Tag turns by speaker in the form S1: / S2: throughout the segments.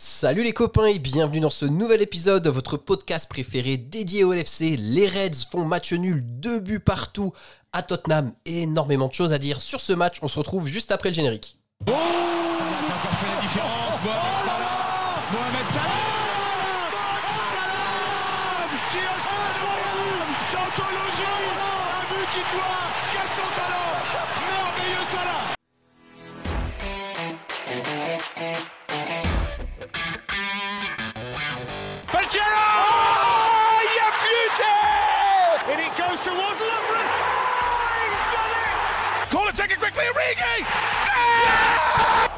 S1: Salut les copains et bienvenue dans ce nouvel épisode de votre podcast préféré dédié au LFC. Les Reds font match nul, deux buts partout à Tottenham. Énormément de choses à dire sur ce match. On se retrouve juste après le générique.
S2: Oh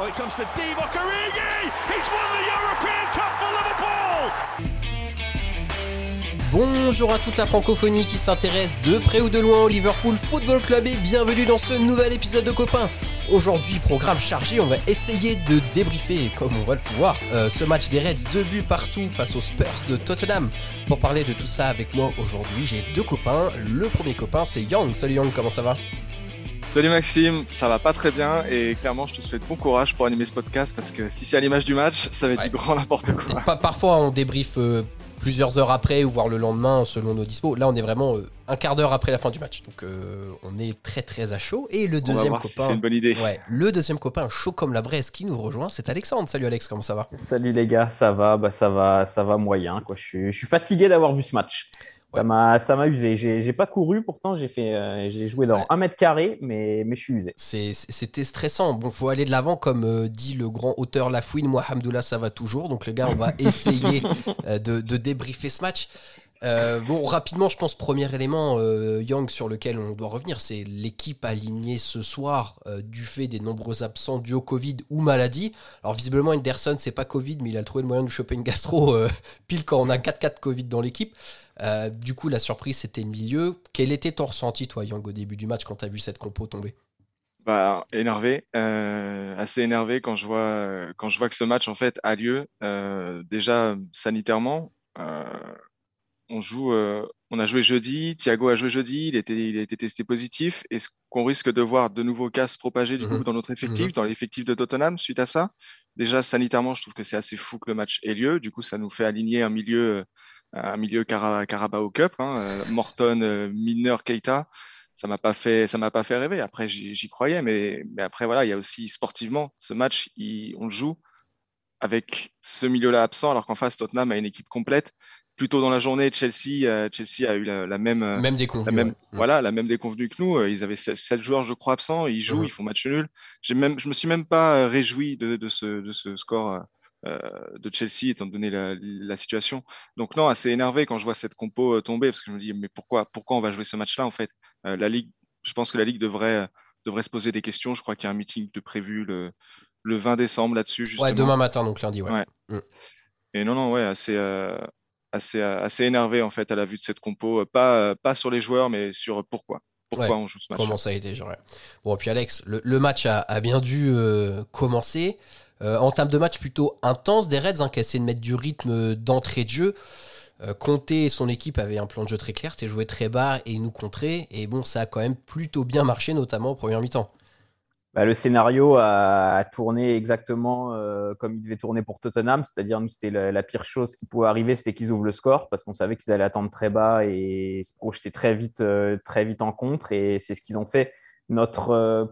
S2: Oh!
S1: Bonjour à toute la francophonie qui s'intéresse de près ou de loin au Liverpool Football Club et bienvenue dans ce nouvel épisode de Copains. Aujourd'hui, programme chargé, on va essayer de débriefer, comme on va le pouvoir, euh, ce match des Reds, deux buts partout face aux Spurs de Tottenham. Pour parler de tout ça avec moi aujourd'hui, j'ai deux copains. Le premier copain, c'est Yang. Salut Yang, comment ça va?
S3: Salut Maxime, ça va pas très bien et clairement je te souhaite bon courage pour animer ce podcast parce que si c'est à l'image du match, ça va être
S1: Ouais.
S3: du grand n'importe quoi.
S1: Pa- Parfois, on débrief euh, plusieurs heures après ou voire le lendemain selon nos dispos. Là, on est vraiment euh, un quart d'heure après la fin du match. Donc, euh, on est très très à chaud. Et le
S3: On va
S1: deuxième
S3: si
S1: copain.
S3: c'est une bonne idée.
S1: Ouais, le deuxième copain chaud comme la braise qui nous rejoint, c'est Alexandre. Salut Alex, comment ça va?
S4: Salut les gars, ça va, bah ça va, ça va moyen quoi. Je suis, je suis fatigué d'avoir vu ce match. Ça m'a, ça m'a usé. J'ai, j'ai pas couru, pourtant j'ai fait, euh, j'ai joué dans
S1: Ouais.
S4: un mètre carré, mais, mais je suis usé.
S1: C'est- C'était stressant. Bon, faut aller de l'avant, comme euh, dit le grand auteur Lafouine. Moi, Hamdoullah, ça va toujours. Donc, les gars, on va essayer euh, de, de débriefer ce match. Euh, bon, rapidement, je pense, premier élément, euh, Young, sur lequel on doit revenir, c'est l'équipe alignée ce soir euh, du fait des nombreux absents dus au Covid ou maladie. Alors, visiblement, Henderson, c'est pas Covid, mais il a trouvé le moyen de choper une gastro euh, pile quand on a 4-4 Covid dans l'équipe. Du coup, la surprise, c'était le milieu. Quel était ton ressenti, toi, Young, au début du match quand tu as vu cette compo tomber?
S3: Bah, énervé, assez énervé quand je vois quand je vois que ce match en fait a lieu. Déjà sanitairement, on joue, euh, on a joué jeudi, Thiago a joué jeudi, il était il a été testé positif. Est-ce qu'on risque de voir de nouveaux cas se propager du coup
S1: Mhm.
S3: dans notre effectif, dans l'effectif de Tottenham suite à ça? Déjà sanitairement, je trouve que c'est assez fou que le match ait lieu. Du coup, ça nous fait aligner un milieu euh, un milieu Cara- Carabao Cup, hein, euh, Morton, Milner, Keita ça m'a pas fait ça m'a pas fait rêver après j'y croyais mais, mais après voilà il y a aussi sportivement ce match il- on le joue avec ce milieu là absent alors qu'en face Tottenham a une équipe complète plus tôt dans la journée Chelsea euh, Chelsea a eu la, la même euh,
S1: Même
S3: la
S1: déconvenu.
S3: même
S1: ouais. Mm.
S3: voilà la même déconvenue que nous Euh, ils avaient sept joueurs je crois absents ils jouent
S1: Mhm.
S3: ils font match nul j'ai même je me suis même pas réjoui de, de ce de ce score de Chelsea étant donné la, la situation donc non assez énervé quand je vois cette compo tomber parce que je me dis mais pourquoi pourquoi on va jouer ce match là en fait? Euh, la Ligue, je pense que la Ligue devrait, devrait se poser des questions. Je crois qu'il y a un meeting de prévu le, le 20 décembre là-dessus.
S1: Ouais, demain matin, donc lundi, ouais.
S3: Ouais. Et non, non, ouais, assez, euh, assez, euh, assez énervé en fait à la vue de cette compo. Euh, Pas, euh, pas sur les joueurs, mais sur pourquoi. Pourquoi
S1: Ouais,
S3: on joue ce match.
S1: Comment ça a été, genre. Bon, et puis Alex, le, le match a, a bien dû euh, commencer. Euh, en termes de match plutôt intense des Reds, hein, qui a essayé de mettre du rythme d'entrée de jeu. Euh, Conte et son équipe avaient un plan de jeu très clair, c'était jouer très bas et nous contrer. Et bon, ça a quand même plutôt bien marché, notamment en première mi-temps.
S4: Bah, le scénario a, tourné exactement euh, comme il devait tourner pour Tottenham, c'est-à-dire nous c'était la, pire chose qui pouvait arriver, c'était qu'ils ouvrent le score parce qu'on savait qu'ils allaient attendre très bas et se projeter très vite, euh, très vite en contre. Et c'est ce qu'ils ont fait. Euh,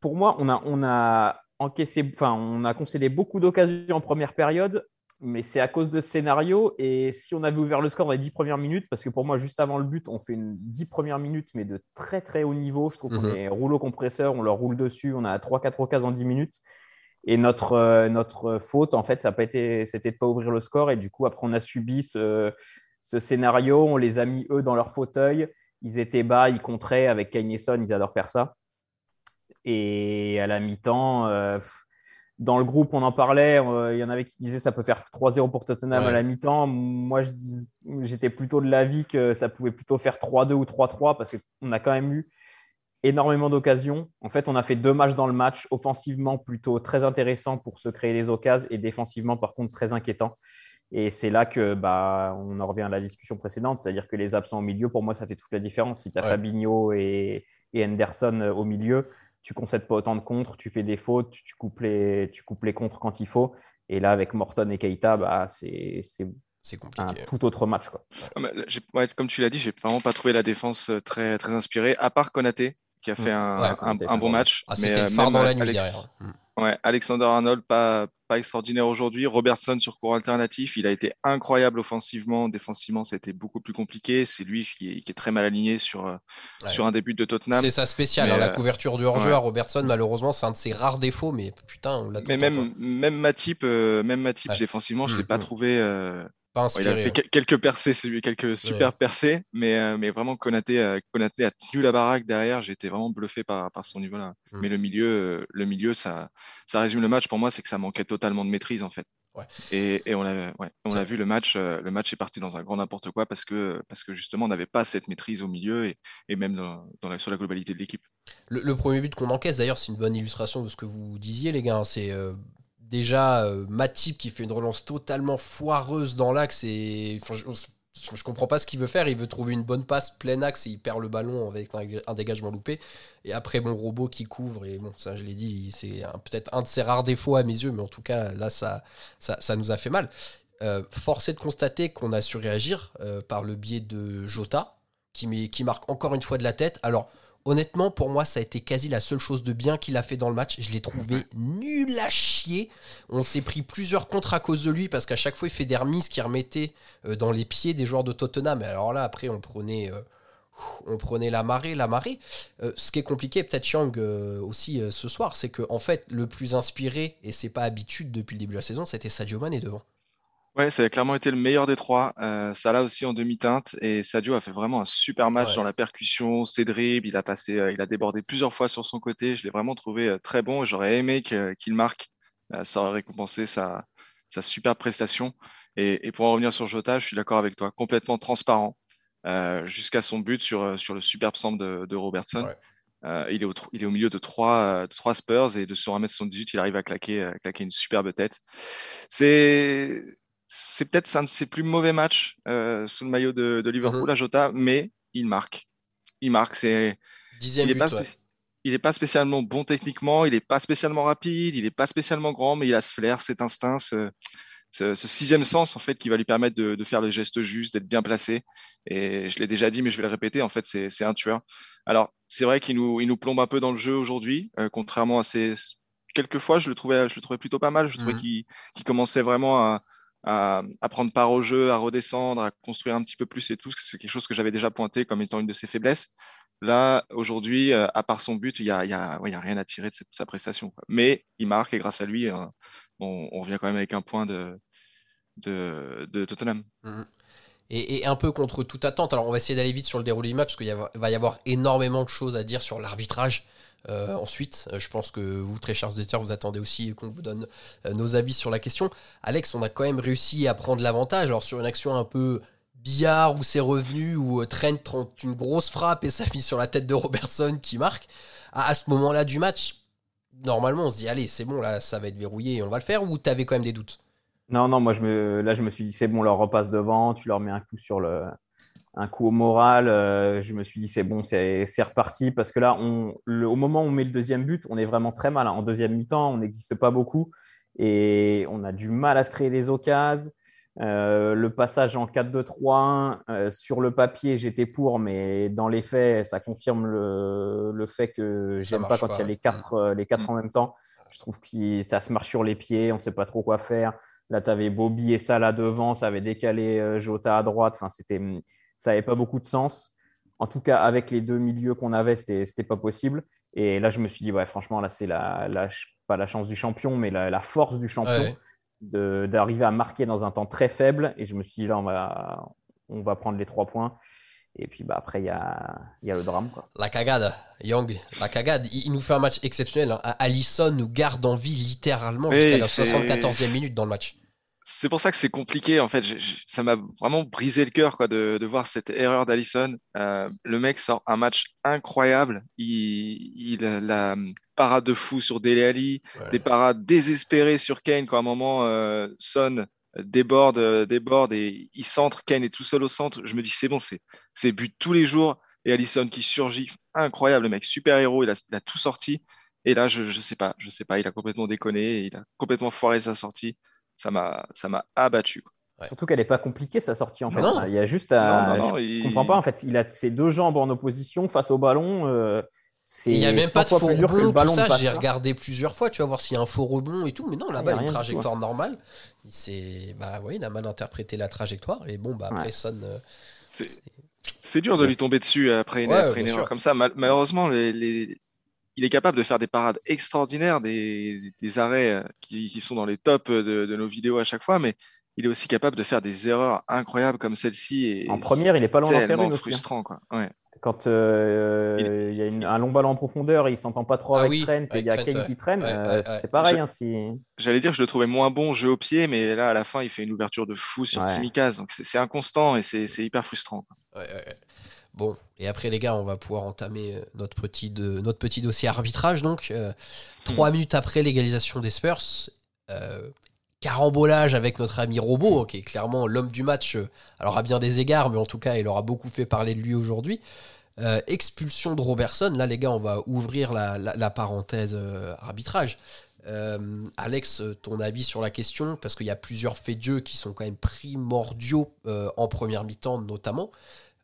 S4: pour moi, on a, on a encaissé, enfin, on a concédé beaucoup d'occasions en première période, mais c'est à cause de ce scénario. Et si on avait ouvert le score dans les 10 premières minutes, parce que pour moi, juste avant le but, on fait une 10 premières minutes, mais de très très haut niveau. Je trouve qu'on
S1: Mhm.
S4: est rouleau compresseur, on leur roule dessus, on a 3-4 occasions en 10 minutes. Et notre, euh, notre faute, en fait, ça c'était de pas ouvrir le score. Et du coup, après, on a subi ce, ce scénario. On les a mis, eux, dans leur fauteuil. Ils étaient bas, ils contraient. Avec Kane ils adorent faire ça. Et à la mi-temps, euh, pff, dans le groupe, on en parlait. euh, Il y en avait qui disaient ça peut faire 3-0 pour Tottenham
S1: Ouais.
S4: à la mi-temps. Moi, j'étais plutôt de l'avis que ça pouvait plutôt faire 3-2 ou 3-3 parce qu'on a quand même eu énormément d'occasions. En fait, on a fait deux matchs dans le match, offensivement plutôt très intéressant pour se créer les occasions et défensivement, par contre, très inquiétant. Et c'est là que bah, on en revient à la discussion précédente, c'est-à-dire que les absents au milieu, pour moi, ça fait toute la différence. Si tu as
S1: Ouais.
S4: Fabinho et, et Henderson euh, au milieu, tu concèdes pas autant de contres, tu fais des fautes, tu, tu coupes les, tu coupes les contres quand il faut. Et là, avec Morton et Keita, bah, c'est un tout autre match. Quoi.
S3: Ah, comme tu l'as dit, j'ai vraiment pas trouvé la défense très, très inspirée, à part Konaté, qui a fait mm. un, bon match.
S1: Ah, c'était le phare dans la nuit derrière. Mm.
S3: Ouais, Alexander Arnold, pas, pas extraordinaire aujourd'hui. Robertson sur cours alternatif, il a été incroyable offensivement. Défensivement, c'était beaucoup plus compliqué. C'est lui qui est, très mal aligné sur, euh, sur un début de Tottenham.
S1: C'est ça spécial, hein, la euh, couverture du hors-jeu à Robertson, malheureusement, c'est un de ses rares défauts, mais putain, on l'a
S3: Mais même, même Matip, euh, même Matip défensivement, je ne l'ai mm, pas trouvé il a fait quelques percées, quelques super percées, mais, euh, mais vraiment Konaté, euh, Konaté, a tenu la baraque derrière. J'ai été vraiment bluffé par, par son niveau-là. Mm. Mais le milieu, euh, le milieu ça, ça résume le match pour moi, c'est que ça manquait totalement de maîtrise en fait. Et, et, on a, ouais, on a vu le match, le match est parti dans un grand n'importe quoi parce que, parce que justement on n'avait pas cette maîtrise au milieu et, et même dans, dans sur la globalité de l'équipe.
S1: Le, premier but qu'on encaisse d'ailleurs, c'est une bonne illustration de ce que vous disiez les gars. Hein. C'est déjà euh, Matip qui fait une relance totalement foireuse dans l'axe et je, comprends pas ce qu'il veut faire. Il veut trouver une bonne passe plein axe et il perd le ballon avec un, dégagement loupé. Et après, bon, robot qui couvre. Et bon, ça, je l'ai dit, c'est peut-être un de ses rares défauts à mes yeux, mais en tout cas, là, ça, ça, nous a fait mal. Euh, force est de constater qu'on a su réagir euh, par le biais de Jota, qui marque encore une fois de la tête. Alors, Honnêtement, pour moi, ça a été quasi la seule chose de bien qu'il a fait dans le match. Je l'ai trouvé nul à chier. On s'est pris plusieurs contre à cause de lui parce qu'à chaque fois, il fait des remises qui remettaient euh, dans les pieds des joueurs de Tottenham. Et alors là, après, on prenait, euh, on prenait la marée, la marée. Euh, ce qui est compliqué, peut-être Chiang aussi ce soir, c'est que en fait, le plus inspiré, et c'est pas habitude depuis le début de la saison, c'était Sadio Mane devant.
S3: Ouais, ça a clairement été le meilleur des trois. Euh, Salah aussi en demi-teinte et Sadio a fait vraiment un super match dans la percussion, ses dribbles. Il a passé, euh, il a débordé plusieurs fois sur son côté. Je l'ai vraiment trouvé euh, très bon. J'aurais aimé qu'il marque. Euh, ça aurait récompensé sa, sa superbe prestation. Et, et, pour en revenir sur Jota, je suis d'accord avec toi, complètement transparent jusqu'à son but sur, sur le superbe centre de, de Robertson. il, est au, il est au milieu de trois, trois Spurs et de sur 1m78, il arrive à claquer, à claquer une superbe tête. C'est c'est peut-être un de ses plus mauvais matchs euh, sous le maillot de, Liverpool mhm. à Jota, mais il marque. Il marque. C'est
S1: il
S3: n'est
S1: pas,
S3: pas, spécialement bon techniquement, il n'est pas spécialement rapide, il n'est pas spécialement grand, mais il a ce flair, cet instinct, ce, sixième sens en fait qui va lui permettre de, faire le geste juste, d'être bien placé. Et je l'ai déjà dit, mais je vais le répéter. En fait, c'est un tueur. Alors c'est vrai qu'il nous, il nous plombe un peu dans le jeu aujourd'hui, euh, contrairement à ses quelquefois je le trouvais, je le trouvais plutôt pas mal. Je trouvais mhm. qu'il commençait vraiment à à, prendre part au jeu, à redescendre, à construire un petit peu plus et tout. C'est quelque chose que j'avais déjà pointé comme étant une de ses faiblesses. Là, aujourd'hui, euh, à part son but, il n'y a, a, a, rien à tirer de, sa prestation. Mais il marque et grâce à lui, euh, on, revient quand même avec un point de, de, Tottenham.
S1: Mmh. Et, un peu contre toute attente. Alors, on va essayer d'aller vite sur le déroulé du match parce qu'il va y avoir énormément de choses à dire sur l'arbitrage. Euh, ensuite, euh, je pense que vous, très chers auditeurs, vous attendez aussi qu'on vous donne euh, nos avis sur la question. Alex, on a quand même réussi à prendre l'avantage. Alors, sur une action un peu billard où c'est revenu, où Trent tente une grosse frappe et ça finit sur la tête de Robertson qui marque. À, ce moment-là du match, normalement, on se dit, allez, c'est bon, là, ça va être verrouillé et on va le faire, ou t'avais quand même des doutes?
S4: Non, non, moi, là, je me suis dit, c'est bon, leur repasse devant, tu leur mets un coup sur le, un coup au moral. Euh, je me suis dit, c'est bon, c'est reparti. Parce que là, on, au moment où on met le deuxième but, on est vraiment très mal. Hein. En deuxième mi-temps, on n'existe pas beaucoup. Et on a du mal à se créer des occasions. Euh, le passage en 4-2-3-1, euh, sur le papier, j'étais pour, mais dans les faits, ça confirme le, fait que j'aime pas quand il y a les quatre, les quatre mm. en même temps. Je trouve que ça se marche sur les pieds, on ne sait pas trop quoi faire. Là, tu avais Bobby et Salah devant, ça avait décalé Jota à droite. Enfin, c'était ça n'avait pas beaucoup de sens. En tout cas, avec les deux milieux qu'on avait, ce n'était pas possible. Et là, je me suis dit, ouais, franchement, là, c'est la, pas la chance du champion, mais la, force du champion d'arriver à marquer dans un temps très faible. Et je me suis dit, là, on va, on va prendre les trois points. Et puis bah, après, il y a, y a, le drame. Quoi.
S1: La cagade, Young, la cagade. Il, nous fait un match exceptionnel. Hein. Allison nous garde en vie littéralement jusqu'à la 74e minute dans le match
S3: c'est pour ça que c'est compliqué. En fait, ça m'a vraiment brisé le cœur quoi, de, voir cette erreur d'Allison. Euh, le mec sort un match incroyable. Il, a la parade de fou sur Dele Ali, des parades désespérées sur Kane quand à un moment euh, Son déborde, déborde et il centre. Kane est tout seul au centre. Je me dis c'est bon, c'est but tous les jours. Et Allison qui surgit, incroyable, le mec, super héros. Il a, il a tout sorti. Et là, je, je sais pas, je sais pas. Il a complètement déconné. Il a complètement foiré sa sortie ça m'a ça m'a abattu.
S4: Surtout qu'elle n'est pas compliquée sa sortie en fait.
S1: Non.
S4: Il y a juste à.
S3: Non, non, non,
S4: je
S3: il-
S4: comprends pas en fait. Il a ses deux jambes en opposition face au ballon. euh, c'est
S1: Il n'y a même
S4: 100
S1: pas de
S4: fois
S1: faux rebond, tout
S4: ballon
S1: ça. J'ai regardé plusieurs fois, tu vas voir s'il y a un faux rebond et tout. Mais non, là-bas,
S4: il y a
S1: une trajectoire normale. Il, s'est- bah, ouais, il a mal interprété la trajectoire. Et bon, bah, après,
S4: Ouais.
S1: Son. euh,
S3: C'est dur de lui tomber dessus après une,
S1: Ouais,
S3: après une
S1: bien
S3: erreur comme ça. Mal- malheureusement, les, les- il est capable de faire des parades extraordinaires, des, des arrêts euh, qui, qui sont dans les tops de, de nos vidéos à chaque fois, mais il est aussi capable de faire des erreurs incroyables comme celle-ci.
S4: En première, il est pas loin d'en faire une aussi. hein.
S3: frustrant, quoi. Ouais.
S4: Quand euh, il y a une- un long ballon en profondeur, il s'entend pas trop
S1: Ah
S4: avec
S1: oui,
S4: Trent et il y a
S1: Trent,
S4: Kane
S1: ouais.
S4: qui traîne.
S1: Ouais,
S4: euh,
S1: ouais, ouais.
S4: C'est pareil.
S3: Je-
S4: hein, si...
S3: J'allais dire, je le trouvais moins bon jeu au pied, mais là, à la fin, il fait une ouverture de fou sur
S4: Ouais.
S3: Tsimikas. Donc, c'est inconstant et c'est c'est hyper frustrant. quoi.
S1: Ouais, ouais, ouais. Bon, et après les gars, on va pouvoir entamer euh, notre petit, de- notre petit dossier arbitrage. Donc, euh, trois minutes après l'égalisation des Spurs, euh, carambolage avec notre ami Robot, qui est clairement l'homme du match, alors à bien des égards, mais en tout cas, il aura beaucoup fait parler de lui aujourd'hui. Euh, expulsion de Robertson. Là, les gars, on va ouvrir la, la- la parenthèse arbitrage. Euh, Alex, ton avis sur la question, parce qu'il y a plusieurs faits de jeu qui sont quand même primordiaux euh, en première mi-temps, notamment.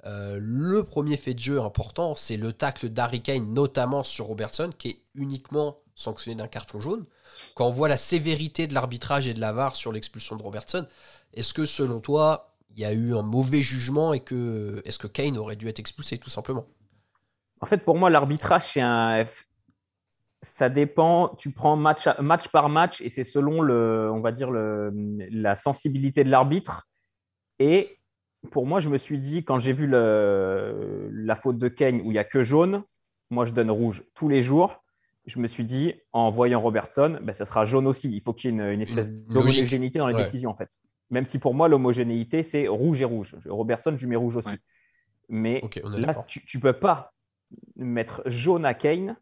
S1: Euh, le premier fait de jeu important, c'est le tacle d'Harry Kane, notamment sur Robertson, qui est uniquement sanctionné d'un carton jaune. Quand on voit la sévérité de l'arbitrage et de la VAR sur l'expulsion de Robertson, est-ce que selon toi, il y a eu un mauvais jugement et que est-ce que Kane aurait dû être expulsé tout simplement?
S4: En fait, pour moi, l'arbitrage, c'est un. Ça dépend. Tu prends match, par match et c'est selon le, on va dire la sensibilité de l'arbitre. Et pour moi, je me suis dit quand j'ai vu le, la faute de Kane où il y a que jaune, moi je donne rouge tous les jours. Je me suis dit en voyant Robertson, ben, ça sera jaune aussi. Il faut qu'il y ait une, une espèce d'homogénéité dans les
S1: Ouais.
S4: décisions en fait. Même si pour moi l'homogénéité c'est rouge et rouge. Robertson, je mets rouge aussi.
S3: Ouais.
S4: Mais Là, tu, tu peux pas mettre jaune à Kane.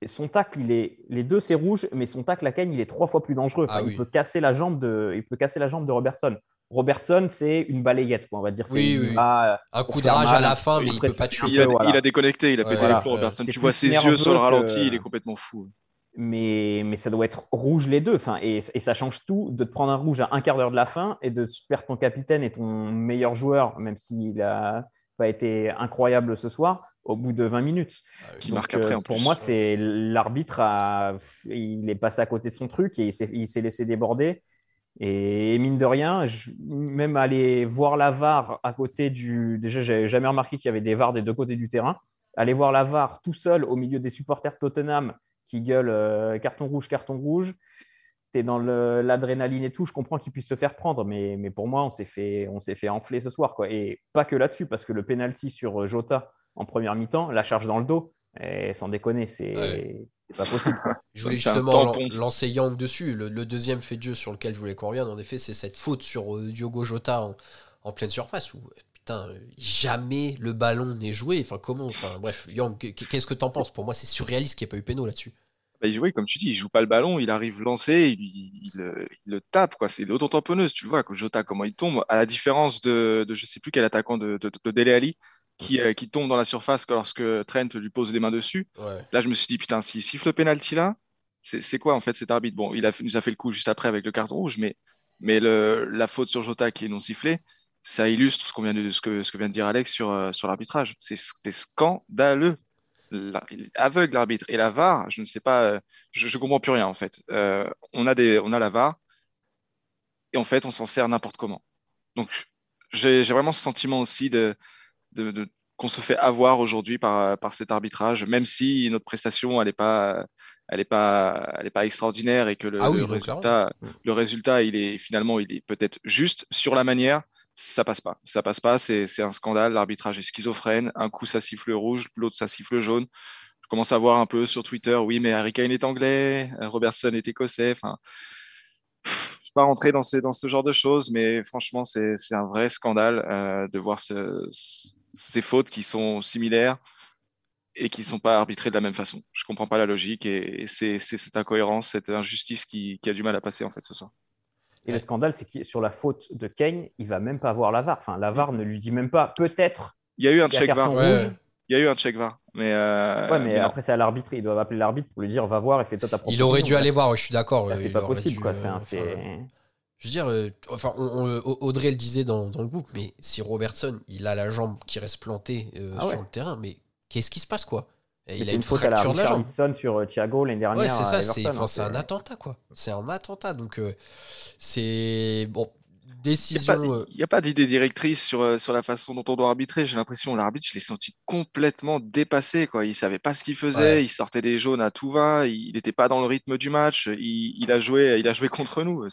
S4: Et son tacle, il est, les deux c'est rouge, mais son tacle à Kane, il est trois fois plus dangereux. Enfin,
S1: Ah
S4: il
S1: oui.
S4: peut casser la jambe de, il peut casser la jambe de Robertson. Robertson, c'est une balayette, quoi, on va dire. C'est-
S1: Oui, oui.
S4: va,
S1: Un coup de rage à la fin,
S4: il
S1: mais il
S4: préfère
S1: peut pas
S4: tuer.
S3: Il a,
S4: voilà.
S3: il a déconnecté, il a pété
S1: voilà.
S3: les plombs, Robertson. Tu vois ses yeux sur le
S4: que-
S3: ralenti, il est complètement fou.
S4: mais, mais ça doit être rouge les deux. Enfin, et, et ça change tout de te prendre un rouge à un quart d'heure de la fin et de perdre ton capitaine et ton meilleur joueur, même s'il a pas été incroyable ce soir, au bout de 20 minutes.
S3: Qui
S4: Donc,
S3: marque après,
S4: euh,
S3: en
S4: Pour
S3: plus.
S4: moi, c'est l'arbitre a, il est passé à côté de son truc et il s'est- il s'est laissé déborder. Et mine de rien, même aller voir la VAR à côté du. Déjà, j'avais jamais remarqué qu'il y avait des VAR des deux côtés du terrain. Aller voir la VAR tout seul au milieu des supporters Tottenham qui gueulent euh, carton rouge, carton rouge. Tu es dans l'adrénaline et tout. Je comprends qu'ils puissent se faire prendre, mais, pour moi, on s'est fait, fait enfler ce soir. Et pas que là-dessus, parce que le penalty sur euh, Jota en première mi-temps, la charge dans le dos, et sans déconner, c'est. C'est pas possible.
S1: Je voulais justement lancer Yang dessus. Le, le deuxième fait de jeu sur lequel je voulais qu'on revienne, en effet, c'est cette faute sur euh, Diogo Jota en, en pleine surface où, euh, putain, jamais le ballon n'est joué. Enfin, comment Enfin, bref, Yang, qu- qu'est-ce que t'en penses? Pour moi, c'est surréaliste qu'il n'y ait pas eu péno là-dessus.
S3: Bah, il joue, comme tu dis, il joue pas le ballon, il arrive lancé, il, il, le- il le tape, quoi. C'est l'auto-tamponneuse, tu le vois, que Jota, comment il tombe, à la différence de, de je sais plus quel attaquant de, de, de Dele Alli, qui, euh, qui tombe dans la surface lorsque Trent lui pose les mains dessus.
S1: Ouais.
S3: Là, je me suis dit, putain, s'il siffle le penalty là, c'est quoi en fait cet arbitre? Bon, il a, nous a fait le coup juste après avec le carton rouge, mais, mais le, la faute sur Jota qui est non sifflée, ça illustre ce, qu'on vient de, ce, que, ce que vient de dire Alex sur, euh, sur l'arbitrage. C'est- C'était scandaleux. La- aveugle l'arbitre. Et la VAR, je ne sais pas, euh, je, je comprends plus rien en fait. Euh, on a des, on a la VAR et en fait, on s'en sert n'importe comment. Donc, j'ai vraiment ce sentiment aussi de, de, de- qu'on se fait avoir aujourd'hui par, par cet arbitrage, même si notre prestation, elle n'est pas, elle est pas, elle est pas extraordinaire et que le,
S1: Ah oui,
S3: le
S1: non,
S3: résultat, le résultat, il est finalement, il est peut-être juste sur la manière. Ça passe pas, ça passe pas, c'est c'est un scandale. L'arbitrage est schizophrène. Un coup, ça siffle rouge, l'autre, ça siffle jaune. Je commence à voir un peu sur Twitter, oui, mais Harry Kane est anglais, Robertson est écossais. Enfin, pff, je ne vais pas rentrer dans, ces, dans ce genre de choses, mais franchement, c'est c'est un vrai scandale euh, de voir ce- ce- ces fautes qui sont similaires et qui ne sont pas arbitrées de la même façon. Je ne comprends pas la logique et, et c'est cette incohérence, cette injustice qui, qui a du mal à passer en fait ce soir.
S4: Et le scandale, c'est que sur la faute de Kane, il va même pas voir la VAR. Enfin, la VAR ne lui dit même pas. Peut-être
S3: Il y a eu un check VAR.
S1: Ouais.
S3: Il y a eu un check VAR, mais, euh,
S4: Ouais, mais après, c'est à l'arbitre. Ils doivent appeler l'arbitre pour lui dire va voir et fais toi ta propre
S1: Il aurait dû aller voir, je suis d'accord. Ouais,
S4: c'est pas possible,
S1: dû,
S4: quoi.
S1: euh,
S4: C'est c'est-
S1: je veux dire, euh, enfin, Audrey le disait dans, le groupe, mais si Robertson, il a la jambe qui reste plantée euh, ah sur le terrain, mais qu'est-ce qui se passe, quoi?
S4: Il a une, faute à la Richarlison sur Thiago l'année dernière.
S1: Ouais, c'est ça, c'est hein, un attentat, quoi. C'est un attentat, donc c'est bon décision.
S3: Il n'y a pas, d'idée directrice sur, euh, sur la façon dont on doit arbitrer. J'ai l'impression, l'arbitre, je l'ai senti complètement dépassé. Quoi. Il ne savait pas ce qu'il faisait, il sortait des jaunes à tout va, il n'était pas dans le rythme du match, il, a, joué, il a joué contre nous.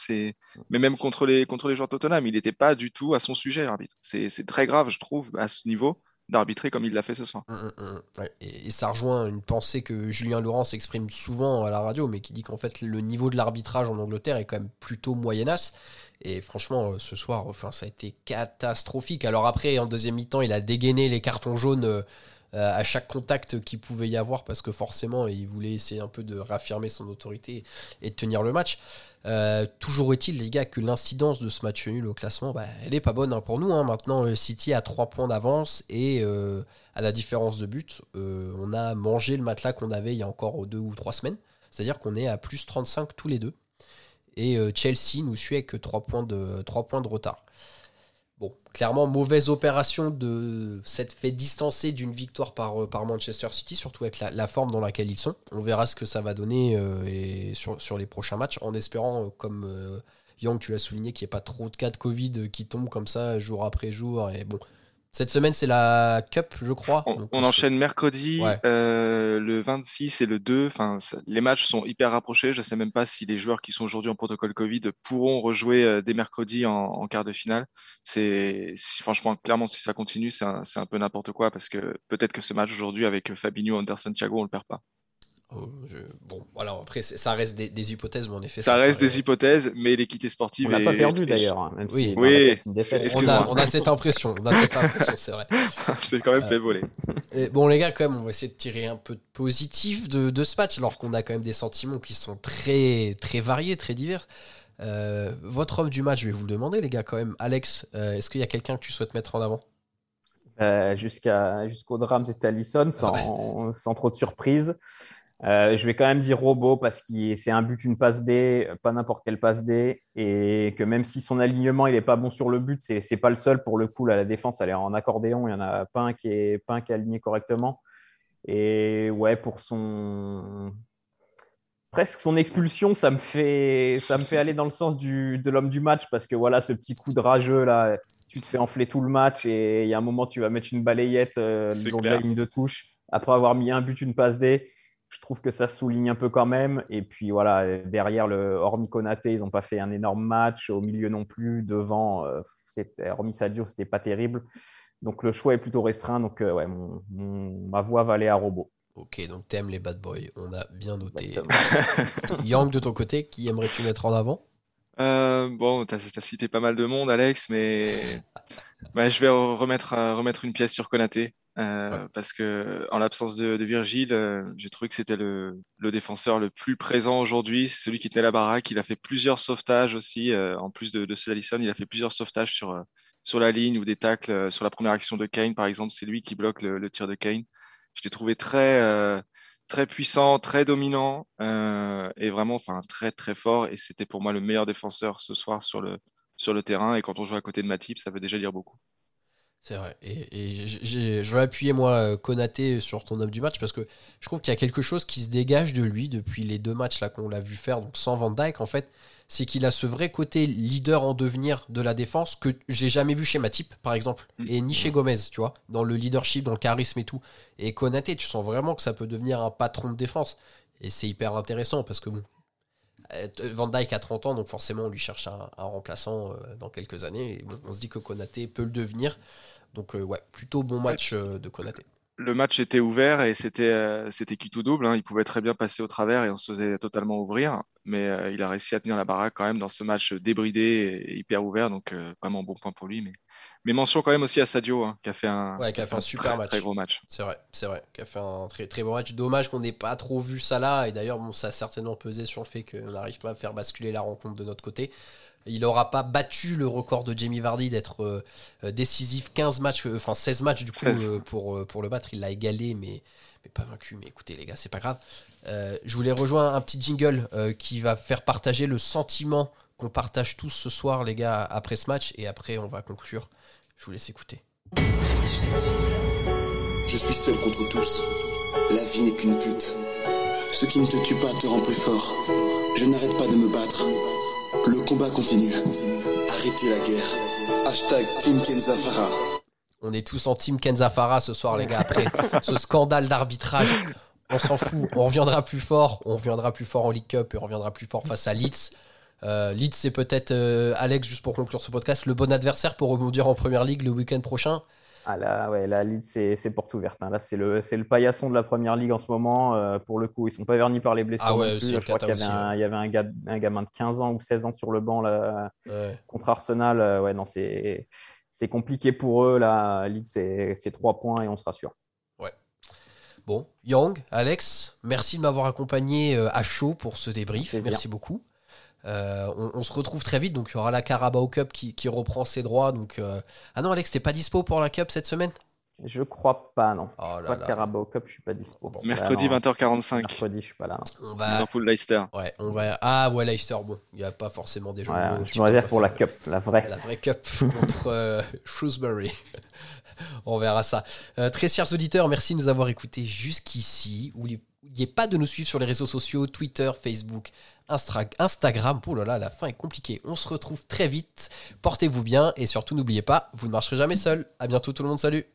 S3: Mais même contre les, contre les joueurs Tottenham, il n'était pas du tout à son sujet, l'arbitre. C'est très grave, je trouve, à ce niveau d'arbitrer comme il l'a fait ce soir. Hum,
S1: hum, hum. et, ça rejoint une pensée que Julien Laurent exprime souvent à la radio, mais qui dit qu'en fait le niveau de l'arbitrage en Angleterre est quand même plutôt moyenasse. Et franchement, euh, ce soir, ça a été catastrophique. Alors après, en deuxième mi-temps, il a dégainé les cartons jaunes euh, à chaque contact qu'il pouvait y avoir parce que forcément, il voulait essayer un peu de réaffirmer son autorité et de tenir le match. Euh, toujours est-il, les gars, que l'incidence de ce match nul au classement, bah, elle est pas bonne hein, pour nous. Hein. Maintenant, City a 3 points d'avance et à la différence de but, on a mangé le matelas qu'on avait il y a encore deux ou trois semaines. C'est-à-dire qu'on est à plus 35 tous les deux. Et euh, Chelsea nous suit avec 3 points de, 3 points de retard. Bon, clairement, mauvaise opération de s'être fait distancer d'une victoire par, euh, par Manchester City, surtout avec la, forme dans laquelle ils sont. On verra ce que ça va donner euh, sur, sur, les prochains matchs, en espérant, comme Young, tu l'as souligné, qu'il n'y ait pas trop de cas de Covid qui tombent comme ça jour après jour. Et bon, cette semaine, c'est la Cup, je crois.
S3: On, enchaîne mercredi, euh, le 26 et le 2. Enfin, les matchs sont hyper rapprochés. Je ne sais même pas si les joueurs qui sont aujourd'hui en protocole Covid pourront rejouer euh, dès mercredi en, quart de finale. C'est franchement, clairement, si ça continue, c'est un, un, peu n'importe quoi parce que peut-être que ce match aujourd'hui avec Fabinho, Anderson, Thiago, on le perd pas.
S1: Oh, bon, voilà, après, ça reste des, hypothèses, mais en effet.
S3: Ça, reste des hypothèses, mais l'équité sportive.
S4: On n'a pas perdu d'ailleurs. Hein,
S1: oui, oui. On, a, on, a, cette impression, on a cette impression, c'est vrai.
S3: c'est quand même fait voler.
S1: Et bon, les gars, quand même, on va essayer de tirer un peu de positif de, de ce match, alors qu'on a quand même des sentiments qui sont très, très variés, très divers. Euh, votre homme du match, je vais vous le demander, les gars, quand même. Alex, euh, est-ce qu'il y a quelqu'un que tu souhaites mettre en avant?
S4: Euh, Jusqu'à jusqu'au drame, c'était Allison, sans, sans trop de surprise. Euh, je vais quand même dire robot parce que c'est un but, une passe D, pas n'importe quelle passe D. Et que même si son alignement il n'est pas bon sur le but, c'est n'est pas le seul pour le coup. la défense, elle est en accordéon. Il n'y en a pas un qui, est, pas un qui est aligné correctement. Et ouais, pour son. Presque son expulsion, ça me fait, ça me fait aller dans le sens du, de l'homme du match parce que voilà, ce petit coup de rageux là, tu te fais enfler tout le match et il y a un moment, tu vas mettre une balayette euh, de la ligne de touche après avoir mis un but, une passe D je trouve que ça souligne un peu quand même. Et puis voilà, derrière, le, hormis Konaté, ils n'ont pas fait un énorme match. Au milieu non plus. Devant, euh, hormis Sadio, c'était pas terrible. Donc le choix est plutôt restreint. Donc euh, ouais, ma voix va aller à Robot.
S1: Ok, donc t'aimes les bad boys. On a bien noté. Yang, de ton côté, qui aimerais-tu mettre en avant?
S3: Euh, bon, tu as, cité pas mal de monde, Alex, mais bah, je vais remettre, remettre une pièce sur Konaté. Euh, parce que en l'absence de, Virgile, euh, j'ai trouvé que c'était le, défenseur le plus présent aujourd'hui. C'est celui qui tenait la baraque. Il a fait plusieurs sauvetages aussi, euh, en plus de, de Il a fait plusieurs sauvetages sur, sur la ligne ou des tacles sur la première action de Kane, par exemple. C'est lui qui bloque le, tir de Kane. Je l'ai trouvé très, très puissant, très dominant et vraiment enfin, très, très fort. Et c'était pour moi le meilleur défenseur ce soir sur le, sur le terrain. Et quand on joue à côté de Matip, ça veut déjà dire beaucoup.
S1: C'est vrai. Et, je vais appuyer, moi, euh, Konaté sur ton homme du match parce que je trouve qu'il y a quelque chose qui se dégage de lui depuis les deux matchs là qu'on l'a vu faire, donc sans Van Dyke, en fait. C'est qu'il a ce vrai côté leader en devenir de la défense que j'ai jamais vu chez Matip, par exemple, mm. et ni chez Gomez, tu vois, dans le leadership, dans le charisme et tout. Et Konaté, tu sens vraiment que ça peut devenir un patron de défense. Et c'est hyper intéressant parce que bon, euh, Van Dyke a 30 ans, donc forcément on lui cherche un, remplaçant euh, dans quelques années. Et on se dit que Konaté peut le devenir. Donc, euh, ouais, plutôt bon match euh, de Konaté.
S3: Le match était ouvert et c'était euh, c'était qui tout double. Hein. Il pouvait très bien passer au travers et on se faisait totalement ouvrir. Mais il a réussi à tenir la baraque quand même dans ce match débridé et hyper ouvert. Donc, vraiment bon point pour lui. Mais, mais mention quand même aussi à Sadio hein, qui a fait un,
S1: qui a fait un super match.
S3: Très gros match.
S1: C'est vrai, c'est vrai. Qui a fait un très, très bon match. Dommage qu'on n'ait pas trop vu ça là. Et d'ailleurs, bon, ça a certainement pesé sur le fait qu'on n'arrive pas à faire basculer la rencontre de notre côté. Il n'aura pas battu le record de Jamie Vardy d'être euh, euh, décisif 15 matchs, euh, enfin 16 matchs du coup pour, pour le battre. Il l'a égalé, mais, mais pas vaincu. Mais écoutez, les gars, c'est pas grave. je voulais rejoindre un petit jingle qui va faire partager le sentiment qu'on partage tous ce soir, les gars, après ce match. Et après, on va conclure. Je vous laisse écouter.
S5: Je suis seul contre tous. La vie n'est qu'une pute. Ce qui ne te tue pas te rend plus fort. Je n'arrête pas de me battre. Le combat continue. Arrêtez la guerre. Hashtag Team Kenzafara.
S1: On est tous en team Kenzafara ce soir, les gars. Après ce scandale d'arbitrage, on s'en fout. On reviendra plus fort. On reviendra plus fort en League Cup et on reviendra plus fort face à Leeds. Euh, Leeds, c'est peut-être, euh, Alex, juste pour conclure ce podcast, le bon adversaire pour rebondir en première ligue le week-end prochain.
S4: Ah là, ouais, la Leeds, c'est porte ouverte. hein. Là, c'est le, le paillasson de la première ligue en ce moment. Euh, pour le coup, ils sont pas vernis par les blessures.
S1: Ah ouais,
S4: plus. Je crois qu'il y avait,
S1: aussi,
S4: un, il y avait un, gars- un gamin de 15 ans ou 16 ans sur le banc là,
S1: Ouais.
S4: contre Arsenal. Euh, Ouais, non, c'est, compliqué pour eux. Là, Leeds, c'est, c'est 3 points et on se rassure.
S1: Bon, Yang, Alex, merci de m'avoir accompagné euh, à chaud pour ce débrief. Merci beaucoup. Euh, on, on se retrouve très vite, donc il y aura la Carabao Cup qui, qui reprend ses droits. Donc, euh, Ah non, Alex, t'es pas dispo pour la Cup cette semaine?
S4: Je crois pas, non.
S1: Oh
S4: je que Carabao Cup, je suis pas dispo.
S3: Mercredi
S4: Bah, non,
S3: 20h45.
S4: Mercredi, je suis pas là. non.
S1: On va.
S3: Liverpool-Leicester.
S1: Ouais, on va. Ah ouais, Leicester, bon, il n'y a pas forcément des
S4: Ouais,
S1: mots,
S4: je me réserve
S1: pas
S4: pour la Cup, la vraie.
S1: La vraie cup contre euh, Shrewsbury. On verra ça. Euh, très chers auditeurs, merci de nous avoir écoutés jusqu'ici. N'oubliez pas de nous suivre sur les réseaux sociaux, Twitter, Facebook, Instra- Instagram. Oh là là, la fin est compliquée. On se retrouve très vite. Portez-vous bien et surtout n'oubliez pas, vous ne marcherez jamais seul. À bientôt tout le monde, salut.